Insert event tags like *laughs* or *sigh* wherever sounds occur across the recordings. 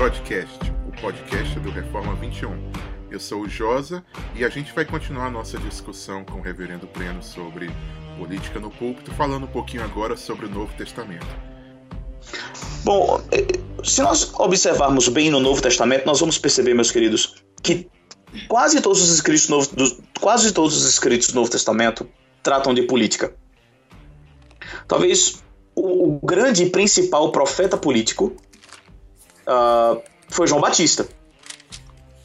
Podcast, o podcast do Reforma 21. Eu sou o Josa e a gente vai continuar a nossa discussão com o Reverendo Pleno sobre política no púlpito, falando um pouquinho agora sobre o Novo Testamento. Bom, eh, se nós observarmos bem no Novo Testamento, nós vamos perceber, meus queridos, que quase todos os escritos do Novo, quase todos os escritos do Novo Testamento tratam de política. Talvez o, o grande e principal profeta político uh, foi João Batista.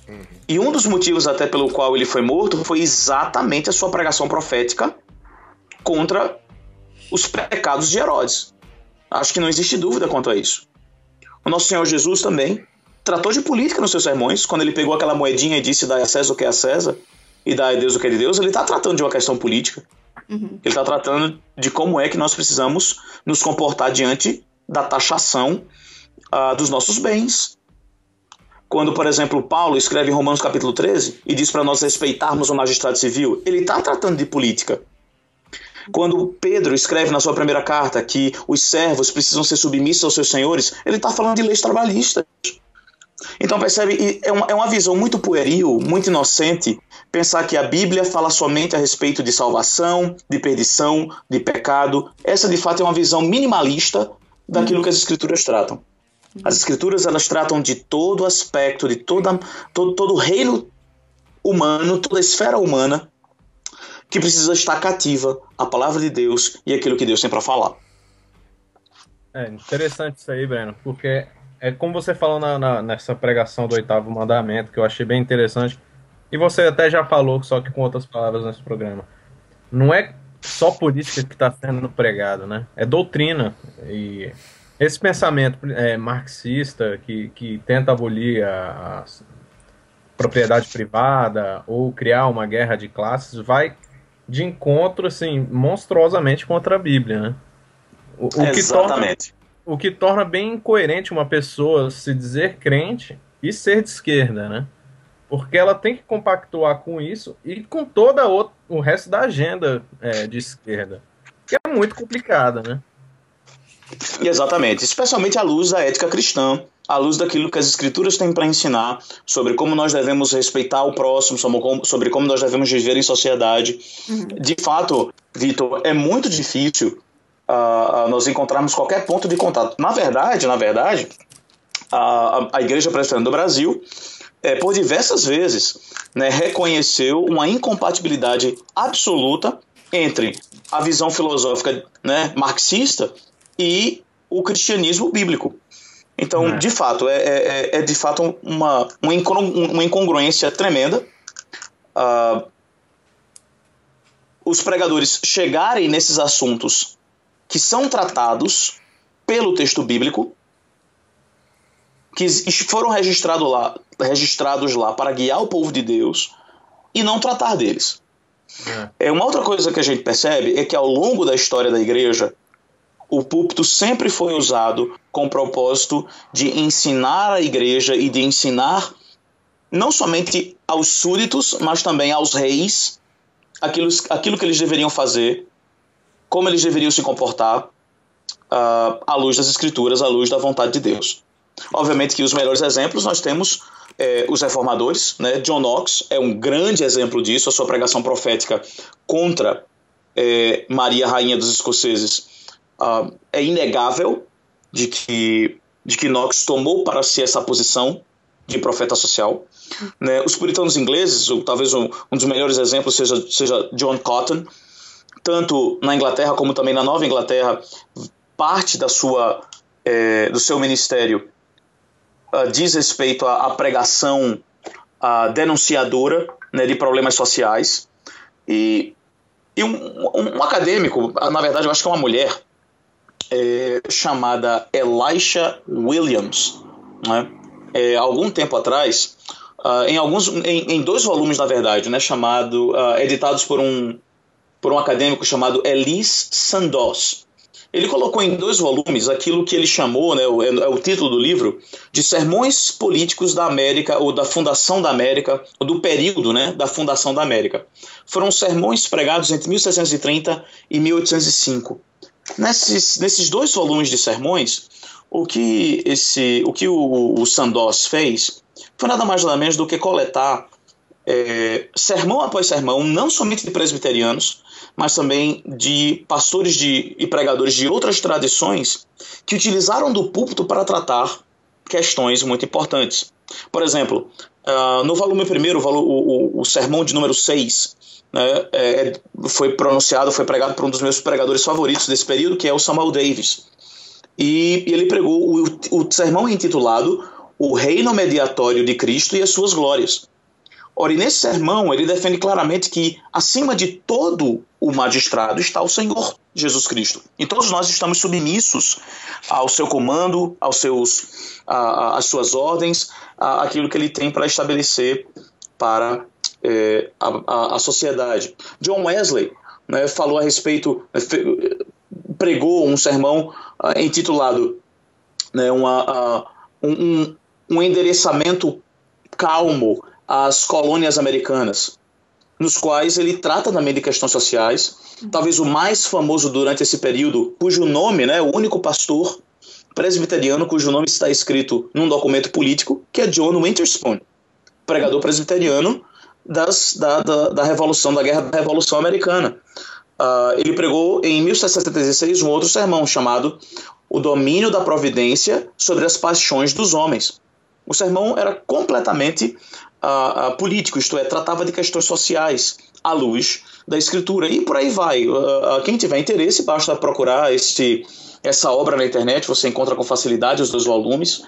Uhum. E um dos motivos até pelo qual ele foi morto foi exatamente a sua pregação profética contra os pecados de Herodes. Acho que não existe dúvida quanto a isso. O nosso Senhor Jesus também tratou de política nos seus sermões, quando ele pegou aquela moedinha e disse dá a César o que é a César e dá a Deus o que é de Deus, ele está tratando de uma questão política. Uhum. Ele está tratando de como é que nós precisamos nos comportar diante da taxação uh, dos nossos bens. Quando, por exemplo, Paulo escreve em Romanos capítulo 13 e diz para nós respeitarmos o magistrado civil, ele está tratando de política. Quando Pedro escreve na sua primeira carta que os servos precisam ser submissos aos seus senhores, ele está falando de leis trabalhistas. Então, percebe, é uma, é uma visão muito pueril, muito inocente, pensar que a Bíblia fala somente a respeito de salvação, de perdição, de pecado. Essa, de fato, é uma visão minimalista daquilo que as Escrituras tratam. As Escrituras, elas tratam de todo aspecto, de toda, todo, todo reino humano, toda esfera humana que precisa estar cativa à palavra de Deus e aquilo que Deus tem para falar. É interessante isso aí, Breno, porque é como você falou na, na, nessa pregação do oitavo mandamento, que eu achei bem interessante, e você até já falou, só que com outras palavras nesse programa. Não é só política que está sendo pregado, né? É doutrina. E esse pensamento é, marxista que, que tenta abolir a, a propriedade privada ou criar uma guerra de classes vai de encontro, assim, monstruosamente contra a Bíblia, né? O, o Exatamente. Que torna, o que torna bem incoerente uma pessoa se dizer crente e ser de esquerda, né? Porque ela tem que compactuar com isso e com toda o, o resto da agenda é, de esquerda, que é muito complicada, né? Exatamente, especialmente à luz da ética cristã, à luz daquilo que as escrituras têm para ensinar sobre como nós devemos respeitar o próximo, sobre como nós devemos viver em sociedade. Uhum. De fato, Vitor, é muito difícil uh, nós encontrarmos qualquer ponto de contato. Na verdade, na verdade, a, a Igreja Presbiteriana do Brasil, é, por diversas vezes, né, reconheceu uma incompatibilidade absoluta entre a visão filosófica né, marxista e o cristianismo bíblico. Então, é. de fato, é, é, é, é de fato uma, uma incongruência tremenda. Uh, os pregadores chegarem nesses assuntos que são tratados pelo texto bíblico, que foram registrado lá, registrados lá para guiar o povo de Deus e não tratar deles. É. é uma outra coisa que a gente percebe é que ao longo da história da igreja, o púlpito sempre foi usado com o propósito de ensinar a igreja e de ensinar não somente aos súditos, mas também aos reis aquilo, aquilo que eles deveriam fazer como eles deveriam se comportar uh, à luz das escrituras, à luz da vontade de Deus. Obviamente que os melhores exemplos nós temos é, os reformadores, né? John Knox é um grande exemplo disso, a sua pregação profética contra é, Maria, rainha dos escoceses, uh, é inegável de que, de que Knox tomou para si essa posição de profeta social. Né? Os puritanos ingleses, ou talvez um, um dos melhores exemplos seja, seja John Cotton, tanto na Inglaterra como também na Nova Inglaterra, parte da sua, é, do seu ministério uh, diz respeito à, à pregação uh, denunciadora né, de problemas sociais. E, e um, um, um, acadêmico, na verdade eu acho que é uma mulher, é, chamada Elisha Williams, né, é, algum tempo atrás, uh, em, alguns, em, em, dois volumes, na verdade, né, chamado, editados por um por um acadêmico chamado Elis Sandoz. Ele colocou em dois volumes aquilo que ele chamou, né, o, é, o título do livro, de Sermões Políticos da América, ou da Fundação da América, ou do período né, da Fundação da América. Foram sermões pregados entre 1730 e 1805. Nesses, nesses dois volumes de sermões, o que esse, o que o, o fez foi nada mais nada menos do que coletar é, sermão após sermão, não somente de presbiterianos, mas também de pastores de, e pregadores de outras tradições que utilizaram do púlpito para tratar questões muito importantes. Por exemplo, uh, no volume primeiro, o, o, o, sermão de número 6, né, é, foi pronunciado, foi pregado por um dos meus pregadores favoritos desse período, que é o Samuel Davis. E, e ele pregou o, o sermão intitulado O Reino Mediatório de Cristo e as Suas Glórias. Ora, e nesse sermão ele defende claramente que acima de todo o magistrado está o Senhor Jesus Cristo. E todos nós estamos submissos ao seu comando, aos seus, a, às suas ordens, a, aquilo que ele tem para estabelecer para é, a, a, sociedade. John Wesley né, falou a respeito, pregou um sermão uh, intitulado né, uma, um, um endereçamento calmo às colônias americanas, nos quais ele trata também de questões sociais. Talvez o mais famoso durante esse período, cujo nome, né, o único pastor presbiteriano cujo nome está escrito num documento político, que é John Winterspoon, pregador presbiteriano das, da, da, da Revolução, da Guerra da Revolução Americana. Uh, ele pregou em 1776 um outro sermão chamado O Domínio da Providência sobre as Paixões dos Homens. O sermão era completamente uh, uh, político, isto é, tratava de questões sociais à luz da Escritura. E por aí vai. quem tiver interesse, basta procurar este, essa obra na internet, você encontra com facilidade os dois volumes.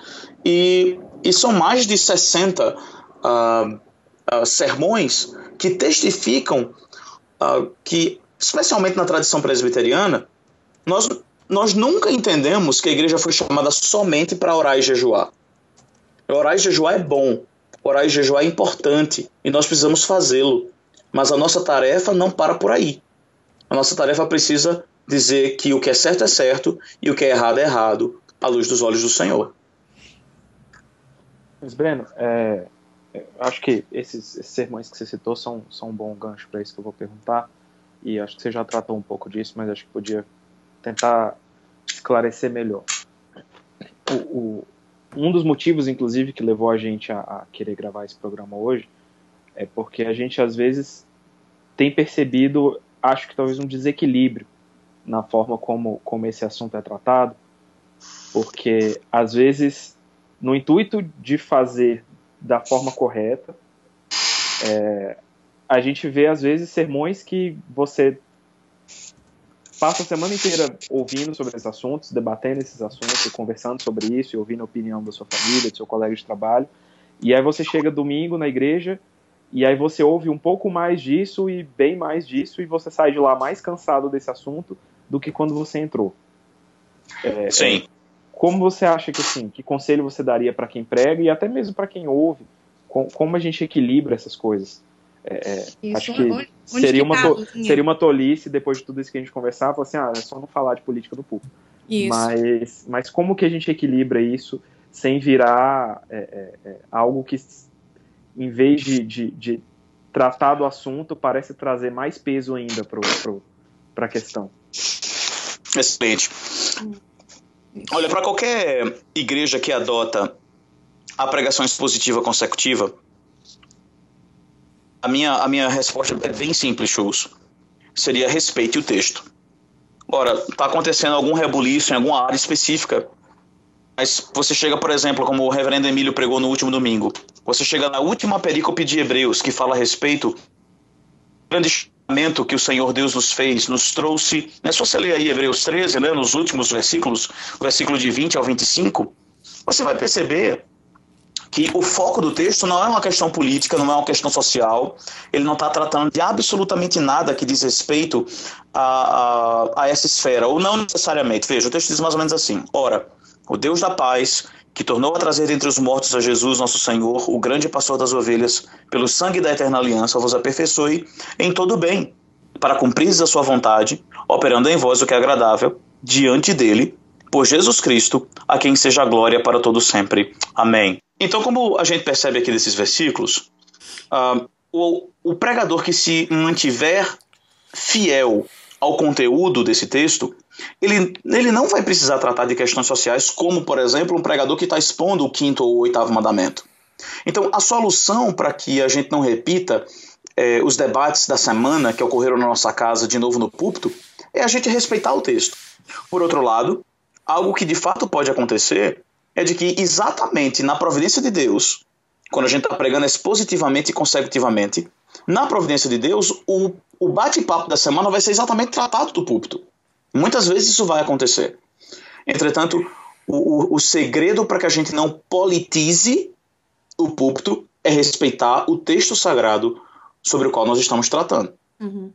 E, e são mais de 60 sermões que testificam que especialmente na tradição presbiteriana, nós, nós nunca entendemos que a igreja foi chamada somente para orar e jejuar. Orar e jejuar é bom, orar e jejuar é importante e nós precisamos fazê-lo. Mas a nossa tarefa não para por aí. A nossa tarefa precisa dizer que o que é certo é certo e o que é errado é errado, à luz dos olhos do Senhor. Mas, Breno, é, acho que esses, esses sermões que você citou são, são um bom gancho para isso que eu vou perguntar e acho que você já tratou um pouco disso, mas acho que podia tentar esclarecer melhor. O, o, um dos motivos, inclusive, que levou a gente a, a, querer gravar esse programa hoje é porque a gente às vezes tem percebido, acho que talvez um desequilíbrio na forma como, como esse assunto é tratado, porque às vezes, no intuito de fazer da forma correta, é, a gente vê às vezes sermões que você passa a semana inteira ouvindo sobre esses assuntos, debatendo esses assuntos, conversando sobre isso, e ouvindo a opinião da sua família, do seu colega de trabalho. E aí você chega domingo na igreja e aí você ouve um pouco mais disso e bem mais disso e você sai de lá mais cansado desse assunto do que quando você entrou. É, Sim. Como você acha que assim, que conselho você daria para quem prega e até mesmo para quem ouve? Com, como a gente equilibra essas coisas? É, é acho que onde, seria, uma tá, seria uma tolice, depois de tudo isso que a gente conversar, falar assim, ah, é só não falar de política do público. Mas, mas como que a gente equilibra isso sem virar é, é, é, algo que, em vez de, de, de, tratar do assunto, parece trazer mais peso ainda para a questão? Excelente. Olha, para qualquer igreja que adota a pregação expositiva consecutiva, a minha, a minha resposta é bem simples, Chus. Seria respeite o texto. Ora, está acontecendo algum rebuliço em alguma área específica, mas você chega, por exemplo, como o reverendo Emílio pregou no último domingo, você chega na última perícope de Hebreus, que fala a respeito do grande que o Senhor Deus nos fez, nos trouxe. Né? Se você ler aí Hebreus 13, né, nos últimos versículos, versículo de 20 ao 25, você vai perceber que o foco do texto não é uma questão política, não é uma questão social, ele não está tratando de absolutamente nada que diz respeito a, a, a, essa esfera, ou não necessariamente. Veja, o texto diz mais ou menos assim: Ora, o Deus da paz, que tornou a trazer dentre os mortos a Jesus, nosso Senhor, o grande pastor das ovelhas, pelo sangue da eterna aliança, vos aperfeiçoe em todo o bem, para cumprir a sua vontade, operando em vós o que é agradável, diante dele, por Jesus Cristo, a quem seja a glória para todo sempre. Amém. Então, como a gente percebe aqui desses versículos, uh, o, o pregador que se mantiver fiel ao conteúdo desse texto, ele, ele não vai precisar tratar de questões sociais, como, por exemplo, um pregador que está expondo o quinto ou o oitavo mandamento. Então, a solução para que a gente não repita é, os debates da semana que ocorreram na nossa casa de novo no púlpito é a gente respeitar o texto. Por outro lado, algo que de fato pode acontecer é de que exatamente na providência de Deus, quando a gente está pregando expositivamente e consecutivamente, na providência de Deus, o, o bate-papo da semana vai ser exatamente tratado do púlpito. Muitas vezes isso vai acontecer. Entretanto, o, o, o segredo para que a gente não politize o púlpito é respeitar o texto sagrado sobre o qual nós estamos tratando. Uhum.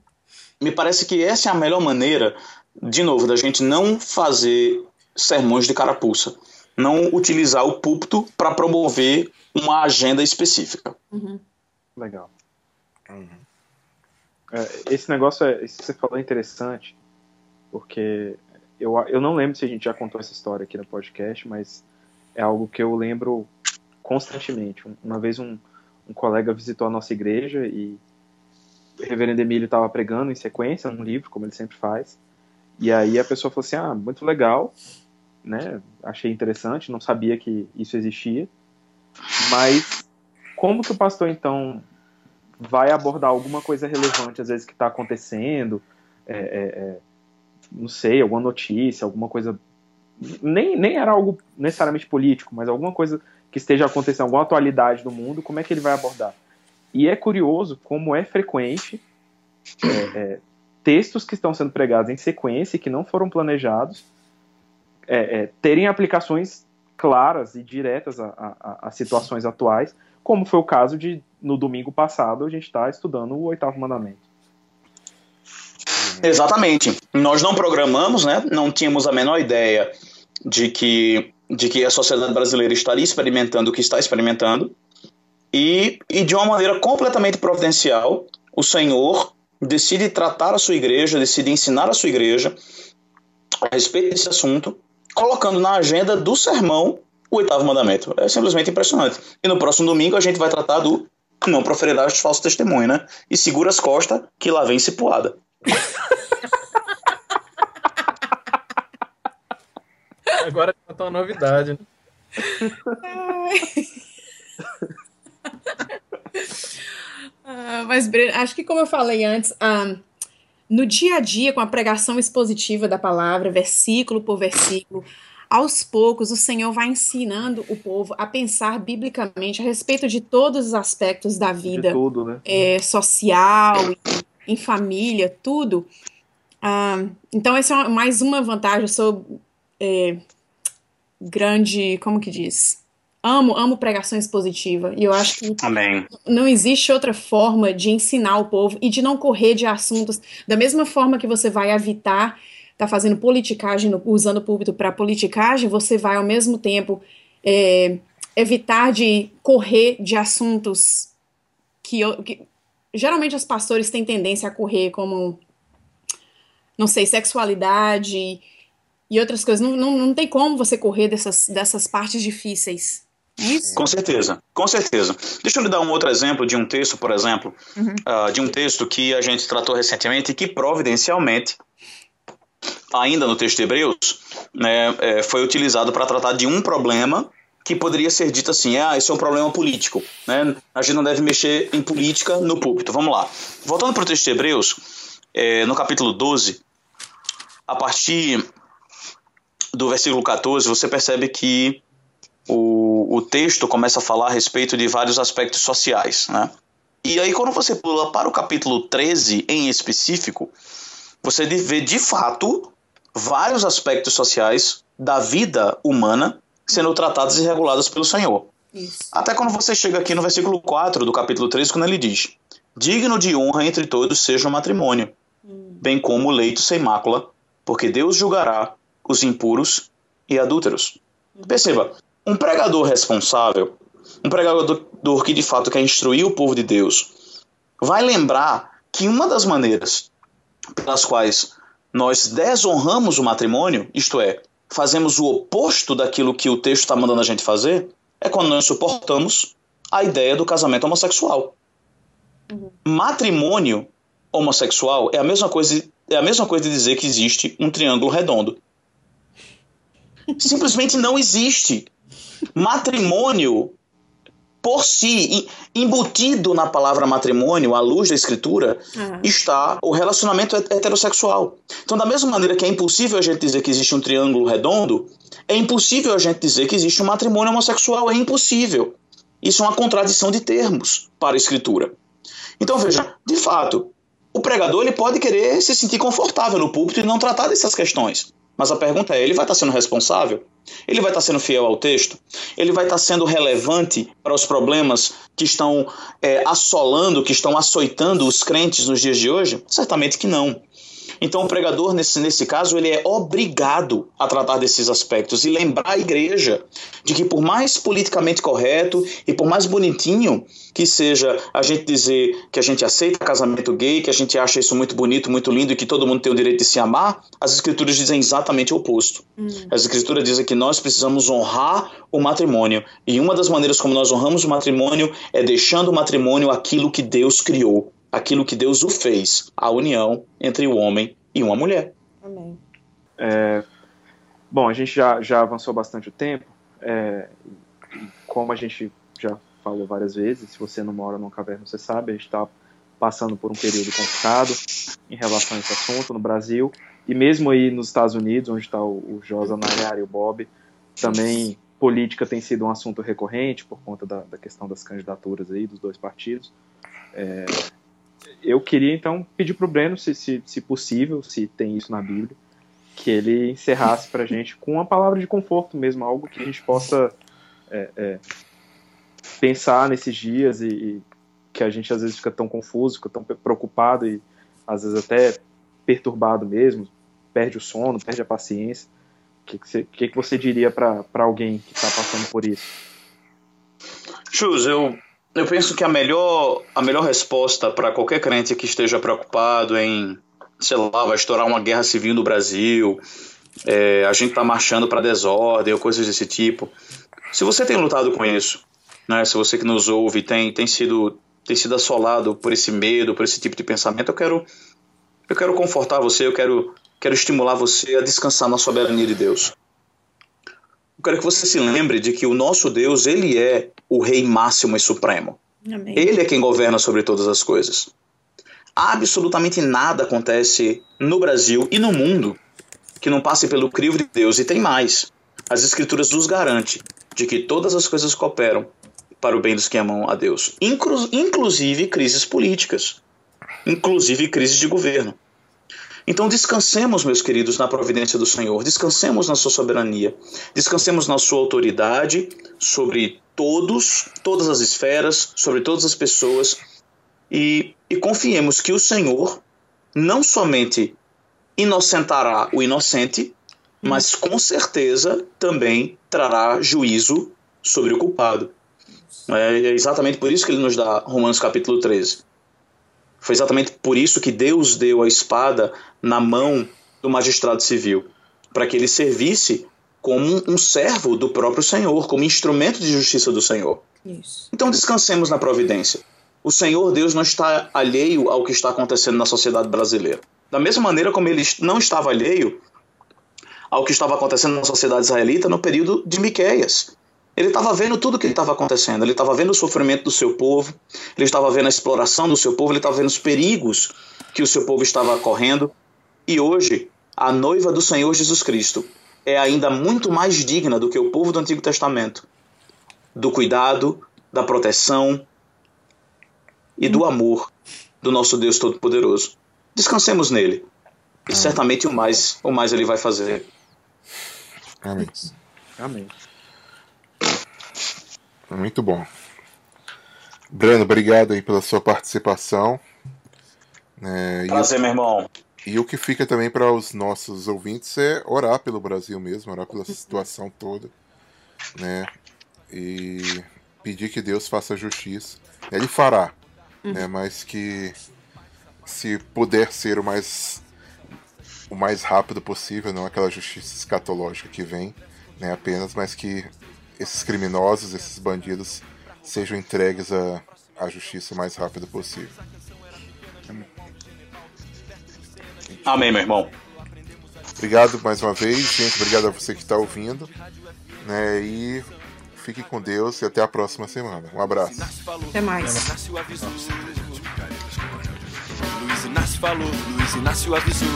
Me parece que essa é a melhor maneira, de novo, da gente não fazer sermões de carapuça. Não utilizar o púlpito para promover uma agenda específica. Uhum. Legal. Uhum. É, esse negócio, é, esse que você falou é interessante, porque eu, eu não lembro se a gente já contou essa história aqui no podcast, mas é algo que eu lembro constantemente. Uma vez um, um colega visitou a nossa igreja e o reverendo Emílio estava pregando em sequência um livro, como ele sempre faz. E aí a pessoa falou assim: "Ah, muito legal, né? Achei interessante, não sabia que isso existia. Mas como que o pastor então vai abordar alguma coisa relevante às vezes que está acontecendo, é, é, é, não sei, alguma notícia, alguma coisa nem, nem era algo necessariamente político, mas alguma coisa que esteja acontecendo, alguma atualidade do mundo, como é que ele vai abordar? E é curioso como é frequente é, é, textos que estão sendo pregados em sequência e que não foram planejados é, é terem aplicações claras e diretas a, a, a, situações atuais, como foi o caso de, no domingo passado, a gente está estudando o oitavo mandamento. Exatamente. Nós não programamos, né? não tínhamos a menor ideia de que de que a sociedade brasileira estaria experimentando o que está experimentando, e, e de uma maneira completamente providencial, o Senhor decide tratar a sua igreja, decide ensinar a sua igreja a respeito desse assunto, colocando na agenda do sermão o oitavo mandamento. É simplesmente impressionante. E no próximo domingo a gente vai tratar do não proferirás falso testemunho, né? E segura as costas que lá vem cipuada. Agora conta uma novidade. Né? *laughs* ah, mas, acho que como eu falei antes, ah, no dia a dia, com a pregação expositiva da palavra, versículo por versículo, aos poucos o Senhor vai ensinando o povo a pensar biblicamente a respeito de todos os aspectos da vida tudo, né? é, social, em, em, família, tudo. Ah, então, essa é mais uma vantagem. Eu sou é, grande, como que diz? Amo, amo pregação expositiva. E eu acho que Amém. não existe outra forma de ensinar o povo e de não correr de assuntos. Da mesma forma que você vai evitar tá fazendo politicagem, usando o púlpito para politicagem, você vai ao mesmo tempo é, evitar de correr de assuntos que, que geralmente os pastores têm tendência a correr como não sei, sexualidade, e outras coisas. Não, não, não tem como você correr dessas, dessas partes difíceis. É isso? Com certeza, com certeza. Deixa eu lhe dar um outro exemplo de um texto, por exemplo, uhum. uh, de um texto que a gente tratou recentemente e que providencialmente, ainda no texto de Hebreus, né, é, foi utilizado para tratar de um problema que poderia ser dito assim, ah, isso é um problema político, né? A gente não deve mexer em política no púlpito. Vamos lá. Voltando para o texto de Hebreus, é, no capítulo 12, a partir do versículo 14, você percebe que o, o texto começa a falar a respeito de vários aspectos sociais, né? E aí, quando você pula para o capítulo 13 em específico, você vê de fato vários aspectos sociais da vida humana sendo tratados e regulados pelo Senhor. Isso. Até quando você chega aqui no versículo 4 do capítulo 13, quando ele diz: Digno de honra entre todos seja o matrimônio, hum. bem como o leito sem mácula, porque Deus julgará os impuros e adúlteros. Perceba, um pregador responsável, um pregador que de fato quer instruir o povo de Deus, vai lembrar que uma das maneiras pelas quais nós desonramos o matrimônio, isto é, fazemos o oposto daquilo que o texto está mandando a gente fazer, é quando nós suportamos a ideia do casamento homossexual. Uhum. Matrimônio homossexual é a mesma coisa, é a mesma coisa de dizer que existe um triângulo redondo. *laughs* Simplesmente não existe. Matrimônio por si, embutido na palavra matrimônio, à luz da escritura, uhum. está o relacionamento heterossexual. Então, da mesma maneira que é impossível a gente dizer que existe um triângulo redondo, é impossível a gente dizer que existe um matrimônio homossexual. É impossível. Isso é uma contradição de termos para a escritura. Então, veja, de fato, o pregador ele pode querer se sentir confortável no púlpito e não tratar dessas questões. Mas a pergunta é: ele vai estar sendo responsável? Ele vai estar sendo fiel ao texto? Ele vai estar sendo relevante para os problemas que estão é, assolando, que estão açoitando os crentes nos dias de hoje? Certamente que não. Então, o pregador, nesse, nesse caso, ele é obrigado a tratar desses aspectos e lembrar a igreja de que, por mais politicamente correto e por mais bonitinho que seja a gente dizer que a gente aceita casamento gay, que a gente acha isso muito bonito, muito lindo e que todo mundo tem o direito de se amar, as escrituras dizem exatamente o oposto. Hum. As escrituras dizem que nós precisamos honrar o matrimônio e uma das maneiras como nós honramos o matrimônio é deixando o matrimônio aquilo que Deus criou aquilo que Deus o fez, a união entre o homem e uma mulher. Amém. É, bom, a gente já, já avançou bastante o tempo. É, como a gente já falou várias vezes, se você não mora numa caverna, você sabe, a gente está passando por um período complicado em relação a esse assunto no Brasil. E mesmo aí nos Estados Unidos, onde está o, o Josa Nayara e o Bob, também política tem sido um assunto recorrente por conta da, da questão das candidaturas aí dos dois partidos. É, eu queria então pedir para o Breno, se, se, se, possível, se tem isso na Bíblia, que ele encerrasse para a gente com uma palavra de conforto mesmo, algo que a gente possa é, é, pensar nesses dias e, e, que a gente às vezes fica tão confuso, fica tão preocupado e às vezes até perturbado mesmo, perde o sono, perde a paciência. O que, que, você, que, que você diria para alguém que está passando por isso? Chus, eu eu penso que a melhor, a melhor resposta para qualquer crente que esteja preocupado em, sei lá, vai estourar uma guerra civil no Brasil, é, a gente está marchando para desordem ou coisas desse tipo. Se você tem lutado com isso, né, se você que nos ouve tem, tem, sido, tem sido assolado por esse medo, por esse tipo de pensamento, eu quero, eu quero confortar você, eu quero, quero estimular você a descansar na soberania de Deus. Eu quero que você se lembre de que o nosso Deus, ele é o Rei máximo e supremo. Amém. Ele é quem governa sobre todas as coisas. Absolutamente nada acontece no Brasil e no mundo que não passe pelo crivo de Deus. E tem mais. As Escrituras nos garante de que todas as coisas cooperam para o bem dos que amam a Deus, Inclu inclusive crises políticas, inclusive crises de governo. Então descansemos, meus queridos, na providência do Senhor, descansemos na sua soberania, descansemos na sua autoridade sobre todos, todas as esferas, sobre todas as pessoas e, e confiemos que o Senhor não somente inocentará o inocente, mas com certeza também trará juízo sobre o culpado. É exatamente por isso que ele nos dá Romanos capítulo 13. Foi exatamente por isso que Deus deu a espada na mão do magistrado civil, para que ele servisse como um servo do próprio Senhor, como instrumento de justiça do Senhor. Isso. Então descansemos na providência. O Senhor Deus não está alheio ao que está acontecendo na sociedade brasileira. Da mesma maneira como ele não estava alheio ao que estava acontecendo na sociedade israelita no período de Miqueias. Ele estava vendo tudo o que estava acontecendo. Ele estava vendo o sofrimento do seu povo, ele estava vendo a exploração do seu povo, ele estava vendo os perigos que o seu povo estava correndo. E hoje, a noiva do Senhor Jesus Cristo é ainda muito mais digna do que o povo do Antigo Testamento do cuidado, da proteção e do amor do nosso Deus Todo-Poderoso. Descansemos nele. E certamente o mais, o mais ele vai fazer. Amém. Amém. Muito bom. Breno, obrigado aí pela sua participação. É, Prazer, meu irmão. E o que fica também para os nossos ouvintes é orar pelo Brasil mesmo, orar pela *laughs* situação toda, né? E pedir que Deus faça justiça. Ele fará, uhum. né? Mas que se puder ser o mais o mais rápido possível, não aquela justiça escatológica que vem, né? Apenas, mas que esses criminosos, esses bandidos, sejam entregues à, à justiça o mais rápido possível. Amém, meu irmão. Obrigado mais uma vez, gente. Obrigado a você que está ouvindo. Né? E fique com Deus e até a próxima semana. Um abraço. Até mais. Luiz Inácio falou, Luiz Inácio avisou.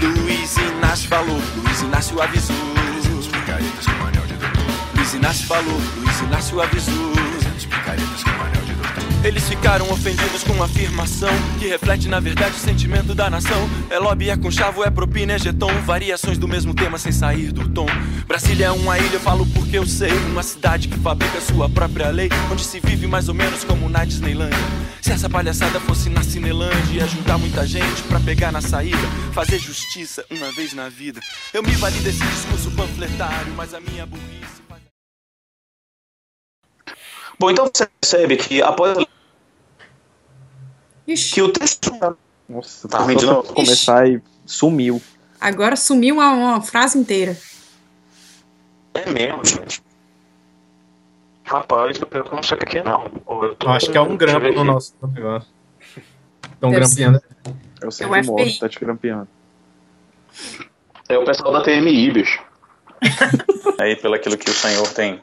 Luiz Inácio falou, Luiz Inácio avisou. Luiz Inácio falou, Luiz Inácio avisou. Eles ficaram ofendidos com uma afirmação que reflete na verdade o sentimento da nação. É lobby, é conchavo, é propina, é jeton. Variações do mesmo tema sem sair do tom. Brasília é uma ilha, eu falo porque eu sei. Uma cidade que fabrica sua própria lei, onde se vive mais ou menos como na Disneylandia. Se essa palhaçada fosse na Cinelândia, ia juntar muita gente pra pegar na saída, fazer justiça uma vez na vida. Eu me vali desse discurso panfletário, mas a minha burrice. Bom, então você percebe que após Ixi, que o texto. Nossa, Tá novo? começar e sumiu. agora sumiu uma, uma frase inteira. É mesmo, gente. Rapaz, eu não sei o que é não. Eu acho que é um grampo no nosso negócio. Estão grampeando. Eu sei É o que morro, FBI. tá te grampeando. É o pessoal da TMI, bicho. *laughs* aí, pelo aquilo que o Senhor tem,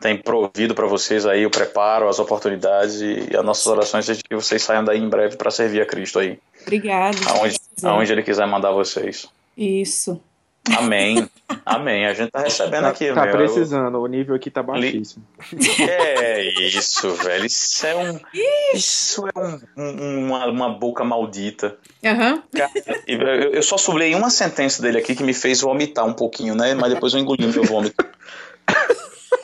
tem provido para vocês aí, o preparo, as oportunidades e as nossas orações é de que vocês saiam daí em breve para servir a Cristo aí, Obrigada. aonde, aonde Ele quiser mandar vocês. Isso. Amém. Amém. A gente tá recebendo Tá, aqui, tá meu. precisando, o nível aqui tá baixíssimo. É isso, velho. Isso é um. Isso é um, um- uma, uma boca maldita. Aham. Cara, eu, eu só sublei uma sentença dele aqui que me fez vomitar um pouquinho, né? Mas depois eu engoli o meu vômito. *laughs*